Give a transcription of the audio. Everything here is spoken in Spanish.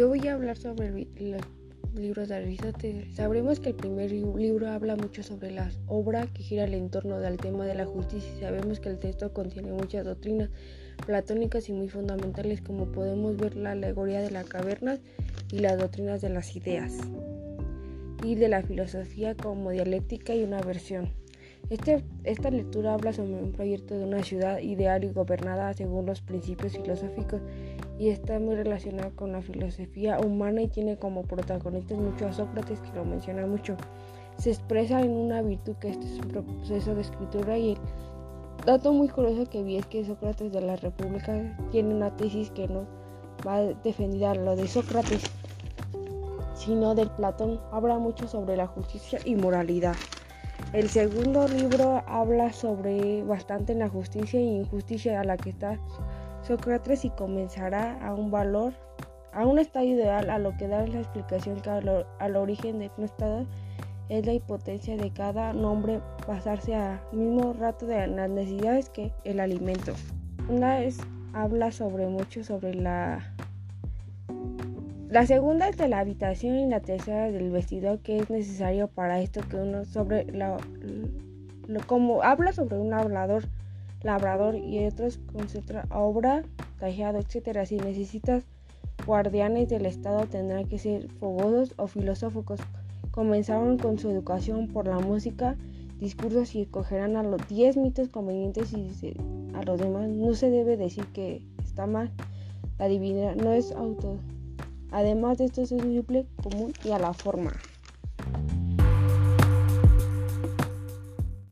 Yo voy a hablar sobre los libros de Aristóteles. Sabremos que el primer libro habla mucho sobre la obra que gira el entorno del tema de la justicia y sabemos que el texto contiene muchas doctrinas platónicas y muy fundamentales como podemos ver la alegoría de la caverna y las doctrinas de las ideas y de la filosofía como dialéctica y una versión. Este, esta lectura habla sobre un proyecto de una ciudad ideal y gobernada según los principios filosóficos y está muy relacionada con la filosofía humana y tiene como protagonistas mucho a Sócrates que lo menciona mucho. Se expresa en una virtud que este es un proceso de escritura y el dato muy curioso que vi es que Sócrates de la República tiene una tesis que no va a defender lo de Sócrates, sino del Platón. Habla mucho sobre la justicia y moralidad. El segundo libro habla sobre bastante la justicia e injusticia a la que está Sócrates y comenzará a un valor, a un estado ideal, a lo que da la explicación que al, origen de un estado es la impotencia de cada nombre pasarse al mismo rato de las necesidades que el alimento. Una vez habla sobre mucho sobre la la segunda es de la habitación y la tercera del vestido que es necesario para esto que uno sobre la, como habla sobre un labrador, labrador y otros concentra obra, tallado, etcétera. Si necesitas guardianes del Estado tendrán que ser fogosos o filosóficos. Comenzaron con su educación por la música, discursos y escogerán a los 10 mitos convenientes y a los demás no se debe decir que está mal. La divinidad no es auto Además de esto es simple, común y a la forma.